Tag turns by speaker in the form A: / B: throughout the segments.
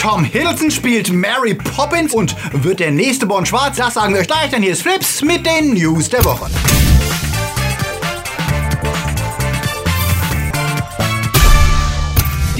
A: Tom Hiddleston spielt Mary Poppins und wird der nächste Bond schwarz? Das sagen wir euch gleich, denn hier ist Flips mit den News der Woche.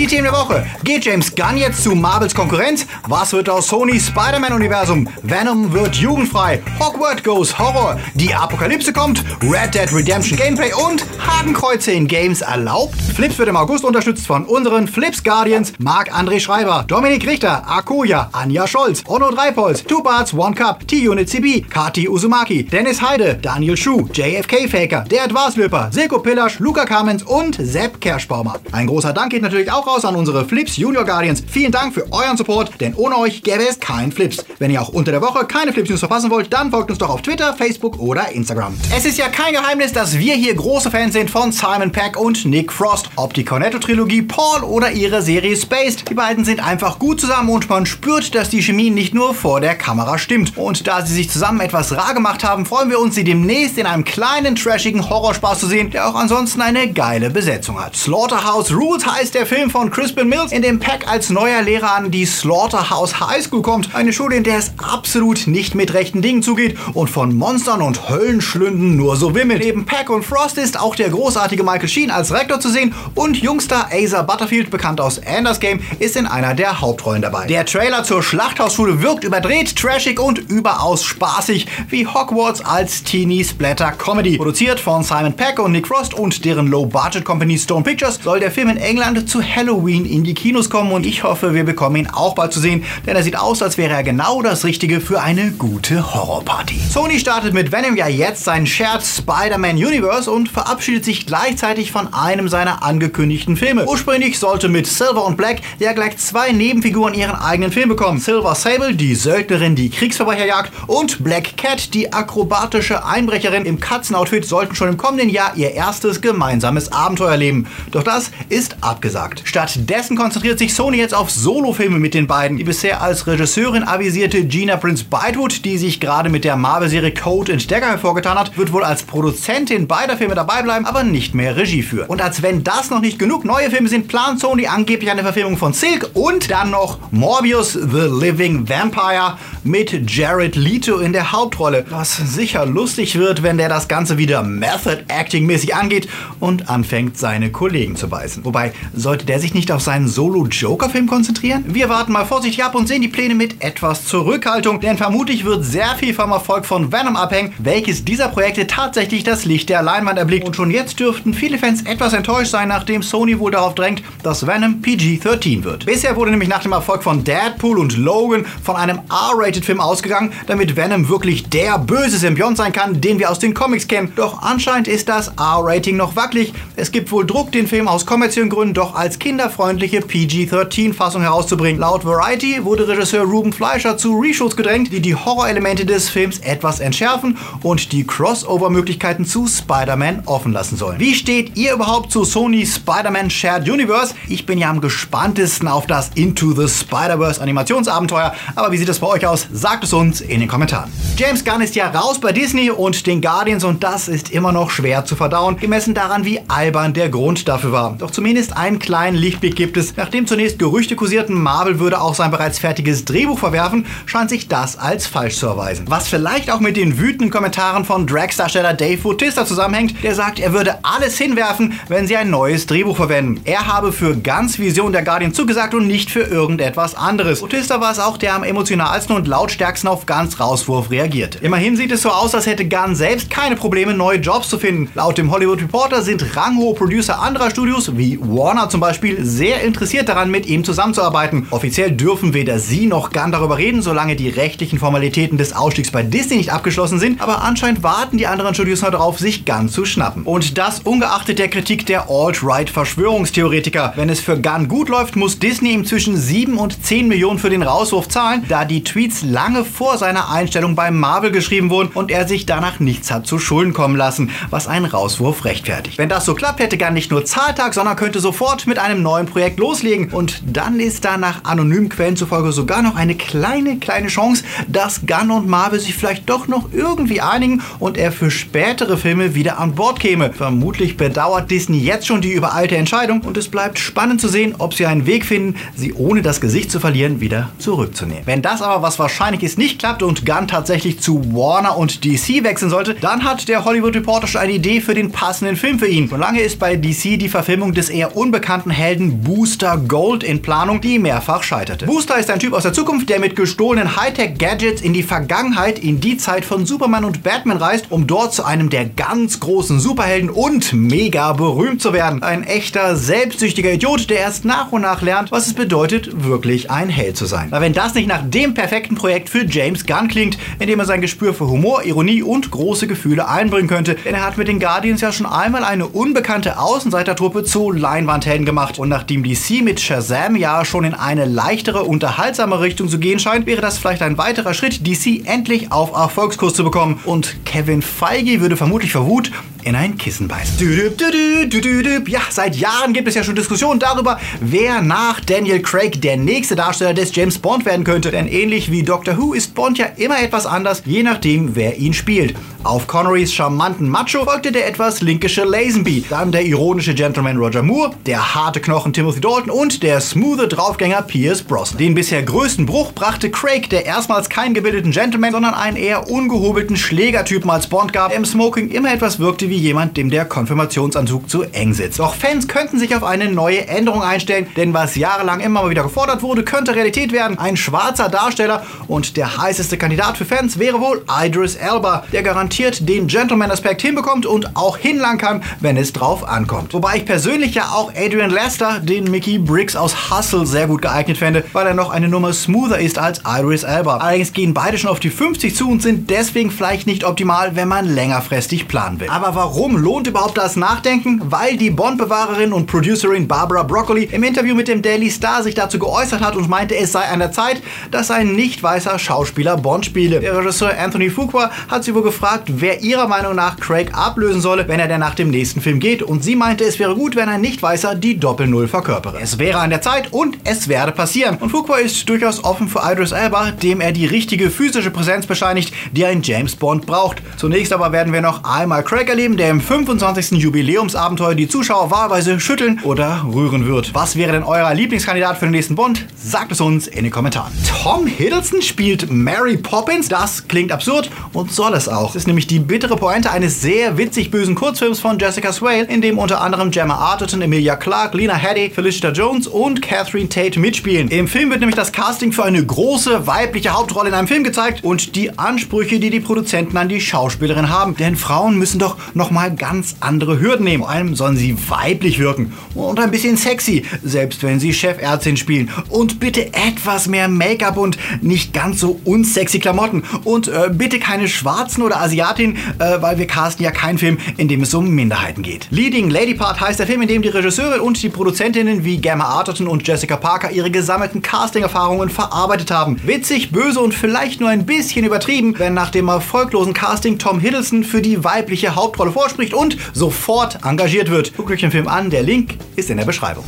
A: Die Themen der Woche. Geht James Gunn jetzt zu Marvels Konkurrenz? Was wird aus Sony Spider-Man-Universum? Venom wird jugendfrei. Hogwarts goes Horror. Die Apokalypse kommt. Red Dead Redemption Gameplay und Hakenkreuze in Games erlaubt. Flips wird im August unterstützt von unseren Flips Guardians Marc-André Schreiber, Dominik Richter, Akoya, Anja Scholz, Onno Dreipols, Two Barts, One Cup, T-Unit CB, Kati Uzumaki, Dennis Heide, Daniel Schuh, JFK Faker, der Advarslöper, Silko Pillasch, Luca Kamens und Sepp Kerschbaumer. Ein großer Dank geht natürlich auch raus an unsere Flips Junior Guardians. Vielen Dank für euren Support, denn ohne euch gäbe es kein Flips. Wenn ihr auch unter der Woche keine Flips News verpassen wollt, dann folgt uns doch auf Twitter, Facebook oder Instagram. Es ist ja kein Geheimnis, dass wir hier große Fans sind von Simon Peck und Nick Frost. Ob die Cornetto-Trilogie, Paul oder ihre Serie Spaced. Die beiden sind einfach gut zusammen und man spürt, dass die Chemie nicht nur vor der Kamera stimmt. Und da sie sich zusammen etwas rar gemacht haben, freuen wir uns, sie demnächst in einem kleinen, trashigen Horrorspaß zu sehen, der auch ansonsten eine geile Besetzung hat. Slaughterhouse Rules heißt der Film von Crispin Mills, in dem Peck als neuer Lehrer an die Slaughterhouse High School kommt. Eine Schule, in der es absolut nicht mit rechten Dingen zugeht und von Monstern und Höllenschlünden nur so wimmelt. Neben Peck und Frost ist auch der großartige Michael Sheen als Rektor zu sehen und Jungstar Asa Butterfield, bekannt aus Anders Game, ist in einer der Hauptrollen dabei. Der Trailer zur Schlachthausschule wirkt überdreht, trashig und überaus spaßig, wie Hogwarts als Teenie Splatter Comedy. Produziert von Simon Peck und Nick Frost und deren Low-Budget Company Stone Pictures soll der Film in England zu Halloween in die Kinos kommen und ich hoffe, wir bekommen ihn auch bald zu sehen, denn er sieht aus, als wäre er genau das Richtige für eine gute Horrorparty. Sony startet mit Venom ja jetzt sein Shared Spider-Man Universe und verabschiedet sich gleichzeitig von einem seiner angekündigten Filme. Ursprünglich sollte mit Silver und Black ja gleich zwei Nebenfiguren ihren eigenen Film bekommen. Silver Sable, die Söldnerin, die Kriegsverbrecher jagt und Black Cat, die akrobatische Einbrecherin im Katzenoutfit, sollten schon im kommenden Jahr ihr erstes gemeinsames Abenteuer erleben. Doch das ist abgesagt. Stattdessen konzentriert sich Sony jetzt auf Solofilme mit den beiden. Die bisher als Regisseurin avisierte Gina Prince Bytewood, die sich gerade mit der Marvel-Serie Code Entdecker hervorgetan hat, wird wohl als Produzentin beider Filme dabei bleiben, aber nicht mehr Regie führen. Und als wenn das noch nicht genug neue Filme sind, plant Sony angeblich eine Verfilmung von Silk und dann noch Morbius The Living Vampire mit Jared Leto in der Hauptrolle. Was sicher lustig wird, wenn der das Ganze wieder Method Acting mäßig angeht und anfängt, seine Kollegen zu beißen. Wobei, sollte der sich nicht auf seinen Solo-Joker-Film konzentrieren? Wir warten mal vorsichtig ab und sehen die Pläne mit etwas Zurückhaltung, denn vermutlich wird sehr viel vom Erfolg von Venom abhängen, welches dieser Projekte tatsächlich das Licht der Leinwand erblickt. Und schon jetzt dürften viele Fans etwas enttäuscht sein, nachdem Sony wohl darauf drängt, dass Venom PG-13 wird. Bisher wurde nämlich nach dem Erfolg von Deadpool und Logan von einem R-Rated-Film ausgegangen, damit Venom wirklich der böse Symbiont sein kann, den wir aus den Comics kennen. Doch anscheinend ist das R-Rating noch wackelig. Es gibt wohl Druck, den Film aus kommerziellen Gründen doch als kinderfreundliche PG-13-Fassung herauszubringen. Laut Variety wurde Regisseur Ruben Fleischer zu Reshoots gedrängt, die die Horrorelemente des Films etwas entschärfen und die Crossover-Möglichkeiten zu Spider-Man offen lassen sollen. Wie steht ihr überhaupt zu Sony Spider-Man Shared Universe? Ich bin ja am gespanntesten auf das Into the Spider-Verse Animationsabenteuer, aber wie sieht es bei euch aus? Sagt es uns in den Kommentaren. James Gunn ist ja raus bei Disney und den Guardians und das ist immer noch schwer zu verdauen, gemessen daran, wie albern der Grund dafür war. Doch zumindest einen kleinen Lichtblick gibt es. Nachdem zunächst Gerüchte kursierten, Marvel würde auch sein bereits fertiges Drehbuch verwerfen, scheint sich das als falsch zu erweisen. Was vielleicht auch mit den wütenden Kommentaren von Drax-Darsteller Dave Bautista zusammenhängt, der sagt, er würde alles hinwerfen, wenn sie ein neues Drehbuch verwenden. Er habe für ganz Vision der Guardian zugesagt und nicht für irgendetwas anderes. Bautista war es auch, der am emotionalsten und lautstärksten auf Guns Rauswurf reagierte. Immerhin sieht es so aus, als hätte Gunn selbst keine Probleme, neue Jobs zu finden. Laut dem Hollywood Reporter sind ranghohe Producer anderer Studios, wie Warner zum Beispiel, sehr interessiert daran, mit ihm zusammenzuarbeiten. Offiziell dürfen weder sie noch Gunn darüber reden, solange die rechtlichen Formalitäten des Ausstiegs bei Disney nicht abgeschlossen sind, aber anscheinend warten die anderen Studios noch darauf, sich Gunn zu schnappen. Und das ungeachtet der Kritik der Alt-Right-Verschwörungstheoretiker. Wenn es für Gunn gut läuft, muss Disney ihm zwischen 7 und 10 Millionen für den Rauswurf zahlen, da die Tweets lange vor seiner Einstellung bei Marvel geschrieben wurden und er sich danach nichts hat zu Schulden kommen lassen, was einen Rauswurf rechtfertigt. Wenn das so klappt, hätte Gunn nicht nur Zahltag, sondern könnte sofort mit einem ihrem neuen Projekt loslegen. Und dann ist da nach anonymen Quellen zufolge sogar noch eine kleine, kleine Chance, dass Gunn und Marvel sich vielleicht doch noch irgendwie einigen und er für spätere Filme wieder an Bord käme. Vermutlich bedauert Disney jetzt schon die übereilte Entscheidung und es bleibt spannend zu sehen, ob sie einen Weg finden, sie ohne das Gesicht zu verlieren wieder zurückzunehmen. Wenn das aber, was wahrscheinlich ist, nicht klappt und Gunn tatsächlich zu Warner und DC wechseln sollte, dann hat der Hollywood Reporter schon eine Idee für den passenden Film für ihn. Schon lange ist bei DC die Verfilmung des eher unbekannten Helden Booster Gold in Planung, die mehrfach scheiterte. Booster ist ein Typ aus der Zukunft, der mit gestohlenen Hightech-Gadgets in die Vergangenheit, in die Zeit von Superman und Batman reist, um dort zu einem der ganz großen Superhelden und mega berühmt zu werden. Ein echter, selbstsüchtiger Idiot, der erst nach und nach lernt, was es bedeutet, wirklich ein Held zu sein. Aber wenn das nicht nach dem perfekten Projekt für James Gunn klingt, in dem er sein Gespür für Humor, Ironie und große Gefühle einbringen könnte, denn er hat mit den Guardians ja schon einmal eine unbekannte Außenseitertruppe zu Leinwandhelden gemacht. Und nachdem DC mit Shazam ja schon in eine leichtere, unterhaltsame Richtung zu gehen scheint, wäre das vielleicht ein weiterer Schritt, DC endlich auf Erfolgskurs zu bekommen. Und Kevin Feige würde vermutlich vor Wut in ein Kissen beißen. Ja, seit Jahren gibt es ja schon Diskussionen darüber, wer nach Daniel Craig der nächste Darsteller des James Bond werden könnte. Denn ähnlich wie Doctor Who ist Bond ja immer etwas anders, je nachdem, wer ihn spielt. Auf Connerys charmanten Macho folgte der etwas linkische Lazenby, dann der ironische Gentleman Roger Moore, der harte Knochen Timothy Dalton und der smoothe Draufgänger Pierce Brosnan. Den bisher größten Bruch brachte Craig, der erstmals keinen gebildeten Gentleman, sondern einen eher ungehobelten Schlägertypen als Bond gab, der im Smoking immer etwas wirkte wie jemand, dem der Konfirmationsanzug zu eng sitzt. Doch Fans könnten sich auf eine neue Änderung einstellen, denn was jahrelang immer mal wieder gefordert wurde, könnte Realität werden. Ein schwarzer Darsteller und der heißeste Kandidat für Fans wäre wohl Idris Elba, der garantiert den Gentleman-Aspekt hinbekommt und auch hinlangen kann, wenn es drauf ankommt. Wobei ich persönlich ja auch Adrian Lester, den Mickey Briggs aus Hustle, sehr gut geeignet fände, weil er noch eine Nummer smoother ist als Iris Elba. Allerdings gehen beide schon auf die 50 zu und sind deswegen vielleicht nicht optimal, wenn man längerfristig planen will. Aber warum lohnt überhaupt das Nachdenken? Weil die Bond-Bewahrerin und Producerin Barbara Broccoli im Interview mit dem Daily Star sich dazu geäußert hat und meinte, es sei an der Zeit, dass ein nicht weißer Schauspieler Bond spiele. Der Regisseur Anthony Fuqua hat sie wohl gefragt, wer ihrer Meinung nach Craig ablösen solle, wenn er denn nach dem nächsten Film geht. Und sie meinte, es wäre gut, wenn ein Nicht-Weißer die Doppel-Null verkörpere. Es wäre an der Zeit und es werde passieren. Und Fuqua ist durchaus offen für Idris Elba, dem er die richtige physische Präsenz bescheinigt, die ein James Bond braucht. Zunächst aber werden wir noch einmal Craig erleben, der im 25. Jubiläumsabenteuer die Zuschauer wahlweise schütteln oder rühren wird. Was wäre denn euer Lieblingskandidat für den nächsten Bond? Sagt es uns in den Kommentaren. Tom Hiddleston spielt Mary Poppins. Das klingt absurd und soll es auch. Es ist nämlich die bittere Pointe eines sehr witzig bösen Kurzfilms von Jessica Swale, in dem unter anderem Gemma Arterton, Emilia Clarke, Lena Headey, Felicita Jones und Catherine Tate mitspielen. Im Film wird nämlich das Casting für eine große weibliche Hauptrolle in einem Film gezeigt und die Ansprüche, die die Produzenten an die Schauspielerin haben. Denn Frauen müssen doch nochmal ganz andere Hürden nehmen. Vor allem sollen sie weiblich wirken und ein bisschen sexy, selbst wenn sie Chefärztin spielen. Und bitte etwas mehr Make-up und nicht ganz so unsexy Klamotten. Und äh, bitte keine schwarzen oder Asiatin, äh, weil wir casten ja keinen Film, in dem es um Minderheiten geht. Leading Lady Part heißt der Film, in dem die Regisseurin und die Produzentinnen wie Gemma Arterton und Jessica Parker ihre gesammelten Casting-Erfahrungen verarbeitet haben. Witzig, böse und vielleicht nur ein bisschen übertrieben, wenn nach dem erfolglosen Casting Tom Hiddleston für die weibliche Hauptrolle vorspricht und sofort engagiert wird. Guckt euch den Film an, der Link ist in der Beschreibung.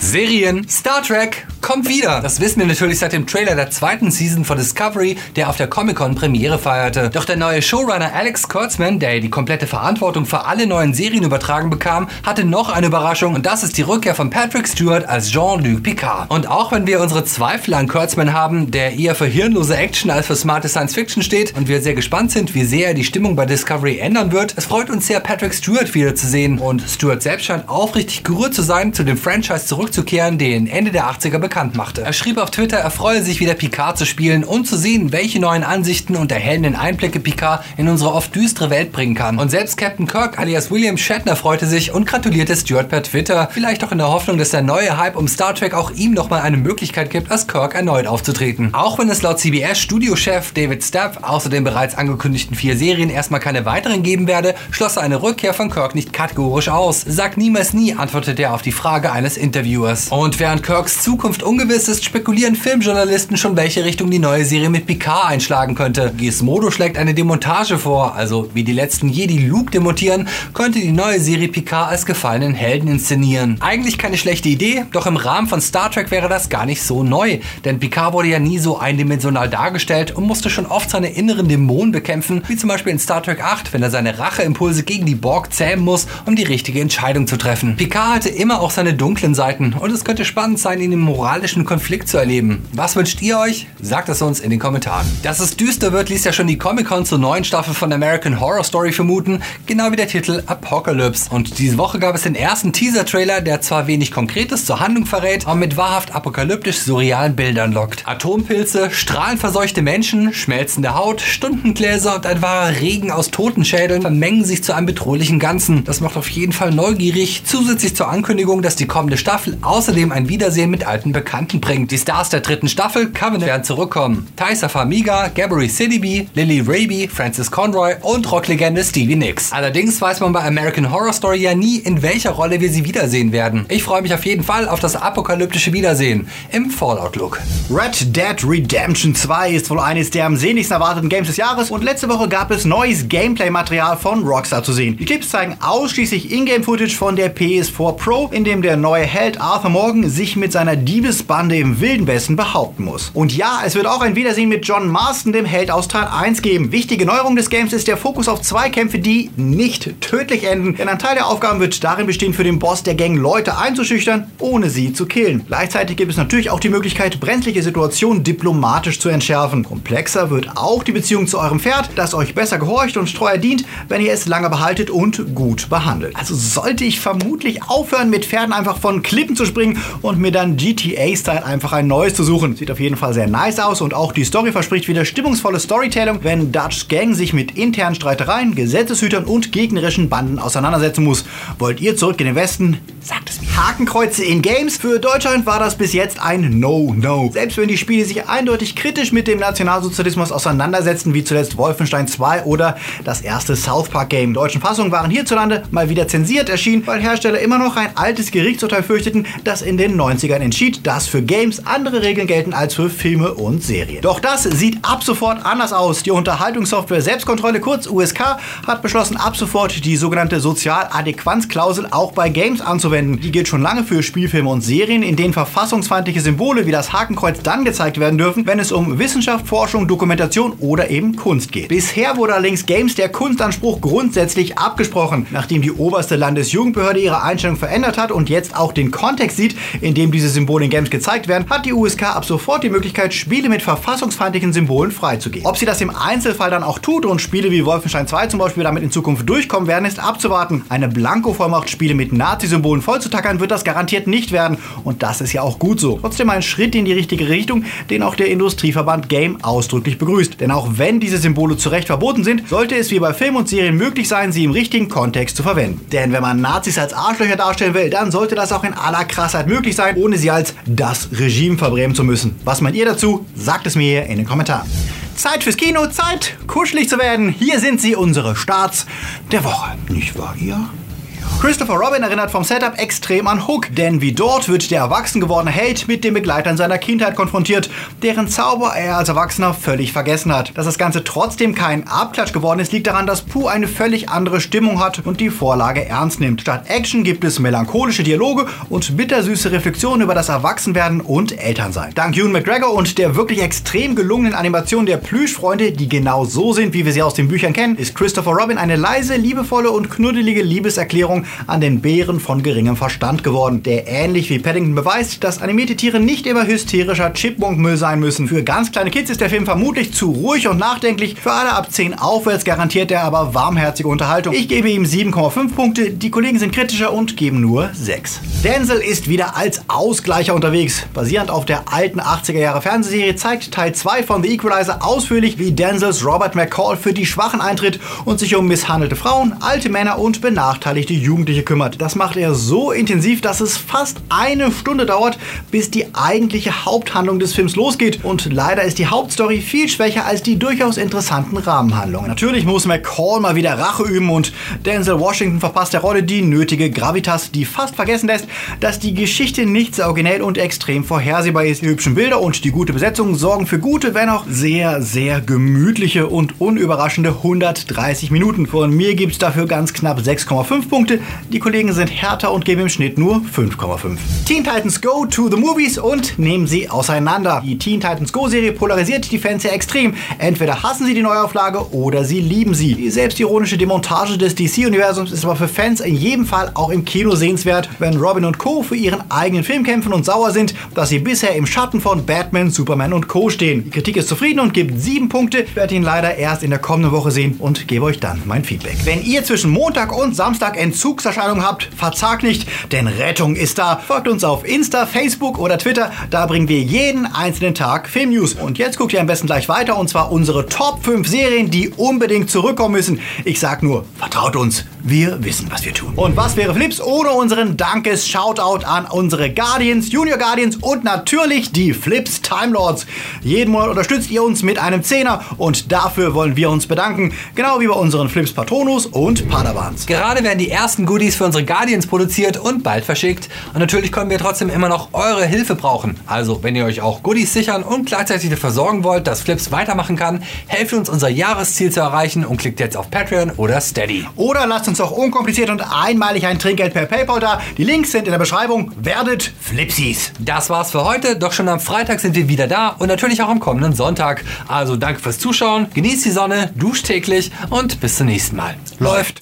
B: Serien. Star Trek kommt wieder. Das wissen wir natürlich seit dem Trailer der zweiten Season von Discovery, der auf der Comic-Con Premiere feierte. Doch der neue Showrunner Alex Kurtzman, der die komplette Verantwortung für alle neuen Serien übertragen bekam, hatte noch eine Überraschung und das ist die Rückkehr von Patrick Stewart als Jean-Luc Picard. Und auch wenn wir unsere Zweifel an Kurtzman haben, der eher für hirnlose Action als für smarte Science Fiction steht und wir sehr gespannt sind, wie sehr er die Stimmung bei Discovery ändern wird, es freut uns sehr, Patrick Stewart wiederzusehen und Stewart selbst scheint aufrichtig gerührt zu sein, zu dem Franchise zurück zurückzukehren, den Ende der 80er bekannt machte. Er schrieb auf Twitter, er freue sich wieder Picard zu spielen und zu sehen, welche neuen Ansichten und erhellenden Einblicke Picard in unsere oft düstere Welt bringen kann. Und selbst Captain Kirk alias William Shatner freute sich und gratulierte Stewart per Twitter, vielleicht auch in der Hoffnung, dass der neue Hype um Star Trek auch ihm nochmal eine Möglichkeit gibt, als Kirk erneut aufzutreten. Auch wenn es laut CBS Studiochef David Stapp außer den bereits angekündigten vier Serien erstmal keine weiteren geben werde, schloss er eine Rückkehr von Kirk nicht kategorisch aus. Sag niemals nie, antwortete er auf die Frage eines Interviewers. Und während Kirks Zukunft Zukunft ungewiss ist, spekulieren Filmjournalisten schon, welche Richtung die neue Serie mit Picard einschlagen könnte. Gizmodo schlägt eine Demontage vor, also wie die letzten Jedi Luke demontieren, könnte die neue Serie Picard als gefallenen Helden inszenieren. Eigentlich keine schlechte Idee, doch im Rahmen von Star Trek wäre das gar nicht so neu, denn Picard wurde ja nie so eindimensional dargestellt und musste schon oft seine inneren Dämonen bekämpfen, wie zum Beispiel in Star Trek 8, wenn er seine Racheimpulse gegen die Borg zähmen muss, um die richtige Entscheidung zu treffen. Picard hatte immer auch seine dunklen Seiten und es könnte spannend sein, ihn im moralischen Konflikt zu erleben. Was wünscht ihr euch? Sagt es uns in den Kommentaren. Dass es düster wird, ließ ja schon die Comic-Con zur neuen Staffel von American Horror Story vermuten, genau wie der Titel Apocalypse. Und diese Woche gab es den ersten Teaser-Trailer, der zwar wenig Konkretes zur Handlung verrät, aber mit wahrhaft apokalyptisch surrealen Bildern lockt. Atompilze, strahlenverseuchte Menschen, schmelzende Haut, Stundengläser und ein wahrer Regen aus Totenschädeln vermengen sich zu einem bedrohlichen Ganzen. Das macht auf jeden Fall neugierig, zusätzlich zur Ankündigung, dass die kommende Staffel außerdem ein Wiedersehen mit alten Bekannten bringt. Die Stars der dritten Staffel, Covenant, werden zurückkommen. Taisa Famiga, Gabory Sidibe, Lily Raby, Francis Conroy und Rocklegende Stevie Nicks. Allerdings weiß man bei American Horror Story ja nie, in welcher Rolle wir sie wiedersehen werden. Ich freue mich auf jeden Fall auf das apokalyptische Wiedersehen im Fallout-Look.
A: Red Dead Redemption 2 ist wohl eines der am sehnlichsten erwarteten Games des Jahres und letzte Woche gab es neues Gameplay-Material von Rockstar zu sehen. Die Clips zeigen ausschließlich Ingame-Footage von der PS4 Pro, in dem der neue Held Arthur Morgan sich mit seiner Diebesbande im Wilden Westen behaupten muss. Und ja, es wird auch ein Wiedersehen mit John Marston, dem Held aus Teil 1 geben. Wichtige Neuerung des Games ist der Fokus auf Zweikämpfe, die nicht tödlich enden, denn ein Teil der Aufgaben wird darin bestehen, für den Boss der Gang Leute einzuschüchtern, ohne sie zu killen. Gleichzeitig gibt es natürlich auch die Möglichkeit, brenzliche Situationen diplomatisch zu entschärfen. Komplexer wird auch die Beziehung zu eurem Pferd, das euch besser gehorcht und treuer dient, wenn ihr es lange behaltet und gut behandelt. Also sollte ich vermutlich aufhören, mit Pferden einfach von Klippen zu springen und mir dann GTA-Style einfach ein neues zu suchen. Sieht auf jeden Fall sehr nice aus und auch die Story verspricht wieder stimmungsvolle Storytelling, wenn Dutch Gang sich mit internen Streitereien, Gesetzeshütern und gegnerischen Banden auseinandersetzen muss. Wollt ihr zurück in den Westen? Sagt es. Hakenkreuze in Games. Für Deutschland war das bis jetzt ein No-No. Selbst wenn die Spiele sich eindeutig kritisch mit dem Nationalsozialismus auseinandersetzen, wie zuletzt Wolfenstein 2 oder das erste South Park Game. Deutschen Fassungen waren hierzulande mal wieder zensiert erschienen, weil Hersteller immer noch ein altes Gerichtsurteil fürchteten, das in den 90ern entschied, dass für Games andere Regeln gelten als für Filme und Serien. Doch das sieht ab sofort anders aus. Die Unterhaltungssoftware Selbstkontrolle, kurz USK, hat beschlossen, ab sofort die sogenannte Sozialadäquanzklausel auch bei Games anzuwenden. Die gilt schon lange für Spielfilme und Serien, in denen verfassungsfeindliche Symbole wie das Hakenkreuz dann gezeigt werden dürfen, wenn es um Wissenschaft, Forschung, Dokumentation oder eben Kunst geht. Bisher wurde allerdings Games der Kunstanspruch grundsätzlich abgesprochen, nachdem die oberste Landesjugendbehörde ihre Einstellung verändert hat und jetzt auch den Kontext sieht, in dem diese Symbole in Games gezeigt werden, hat die USK ab sofort die Möglichkeit, Spiele mit verfassungsfeindlichen Symbolen freizugeben. Ob sie das im Einzelfall dann auch tut und Spiele wie Wolfenstein 2 zum Beispiel damit in Zukunft durchkommen werden, ist abzuwarten. Eine Blanko-Vollmacht, Spiele mit Nazi-Symbolen vollzutackern, wird das garantiert nicht werden und das ist ja auch gut so. Trotzdem ein Schritt in die richtige Richtung, den auch der Industrieverband Game ausdrücklich begrüßt. Denn auch wenn diese Symbole zu Recht verboten sind, sollte es wie bei Filmen und Serien möglich sein, sie im richtigen Kontext zu verwenden. Denn wenn man Nazis als Arschlöcher darstellen will, dann sollte das auch in aller Krassheit möglich sein, ohne sie als das Regime verbrämen zu müssen. Was meint ihr dazu? Sagt es mir hier in den Kommentaren. Zeit fürs Kino, Zeit, kuschelig zu werden. Hier sind sie, unsere Starts der Woche. Nicht wahr, ihr? Christopher Robin erinnert vom Setup extrem an Hook, denn wie dort wird der erwachsen gewordene Held mit den Begleitern seiner Kindheit konfrontiert, deren Zauber er als Erwachsener völlig vergessen hat. Dass das Ganze trotzdem kein Abklatsch geworden ist, liegt daran, dass Pooh eine völlig andere Stimmung hat und die Vorlage ernst nimmt. Statt Action gibt es melancholische Dialoge und bittersüße Reflexionen über das Erwachsenwerden und Elternsein. Dank Ewan McGregor und der wirklich extrem gelungenen Animation der Plüschfreunde, die genau so sind, wie wir sie aus den Büchern kennen, ist Christopher Robin eine leise, liebevolle und knuddelige Liebeserklärung an den Bären von geringem Verstand geworden, der ähnlich wie Paddington beweist, dass animierte Tiere nicht immer hysterischer Chipmunk-Müll sein müssen. Für ganz kleine Kids ist der Film vermutlich zu ruhig und nachdenklich, für alle ab 10 aufwärts garantiert er aber warmherzige Unterhaltung. Ich gebe ihm 7,5 Punkte, die Kollegen sind kritischer und geben nur 6. Denzel ist wieder als Ausgleicher unterwegs. Basierend auf der alten 80er Jahre Fernsehserie zeigt Teil 2 von The Equalizer ausführlich, wie Denzels Robert McCall für die Schwachen eintritt und sich um misshandelte Frauen, alte Männer und benachteiligte Jugend Jugendliche kümmert. Das macht er so intensiv, dass es fast eine Stunde dauert, bis die eigentliche Haupthandlung des Films losgeht. Und leider ist die Hauptstory viel schwächer als die durchaus interessanten Rahmenhandlungen. Natürlich muss McCall mal wieder Rache üben und Denzel Washington verpasst der Rolle die nötige Gravitas, die fast vergessen lässt, dass die Geschichte nicht sehr originell und extrem vorhersehbar ist. Die hübschen Bilder und die gute Besetzung sorgen für gute, wenn auch sehr, sehr gemütliche und unüberraschende 130 Minuten. Von mir gibt es dafür ganz knapp 6,5 Punkte. Die Kollegen sind härter und geben im Schnitt nur 5,5. Teen Titans Go to the Movies und nehmen sie auseinander. Die Teen Titans Go Serie polarisiert die Fans sehr extrem. Entweder hassen sie die Neuauflage oder sie lieben sie. Die selbstironische Demontage des DC-Universums ist aber für Fans in jedem Fall auch im Kino sehenswert, wenn Robin und Co. für ihren eigenen Film kämpfen und sauer sind, dass sie bisher im Schatten von Batman, Superman und Co. stehen. Die Kritik ist zufrieden und gibt 7 Punkte. Ich werde ihn leider erst in der kommenden Woche sehen und gebe euch dann mein Feedback. Wenn ihr zwischen Montag und Samstag Entzugserscheinungen habt, verzagt nicht, denn Rettung ist da. Folgt uns auf Insta, Facebook oder Twitter. Da bringen wir jeden einzelnen Tag Filmnews. Und jetzt guckt ihr am besten gleich weiter und zwar unsere Top 5 Serien, die unbedingt zurückkommen müssen. Ich sag nur, vertraut uns. Wir wissen, was wir tun. Und was wäre Flips ohne unseren Dankes-Shoutout an unsere Guardians, Junior Guardians und natürlich die Flips Time Lords. Jeden Monat unterstützt ihr uns mit einem Zehner und dafür wollen wir uns bedanken. Genau wie bei unseren Flips Patronus und Padawans.
B: Gerade werden die ersten Goodies für unsere Guardians produziert und bald verschickt. Und natürlich können wir trotzdem immer noch eure Hilfe brauchen. Also, wenn ihr euch auch Goodies sichern und gleichzeitig dafür sorgen wollt, dass Flips weitermachen kann, helft uns unser Jahresziel zu erreichen und klickt jetzt auf Patreon oder Steady.
A: Oder lasst uns auch unkompliziert und einmalig ein Trinkgeld per PayPal da. Die Links sind in der Beschreibung. Werdet Flipsies.
B: Das war's für heute, doch schon am Freitag sind wir wieder da und natürlich auch am kommenden Sonntag. Also danke fürs Zuschauen, genießt die Sonne, duscht täglich und bis zum nächsten Mal. Läuft!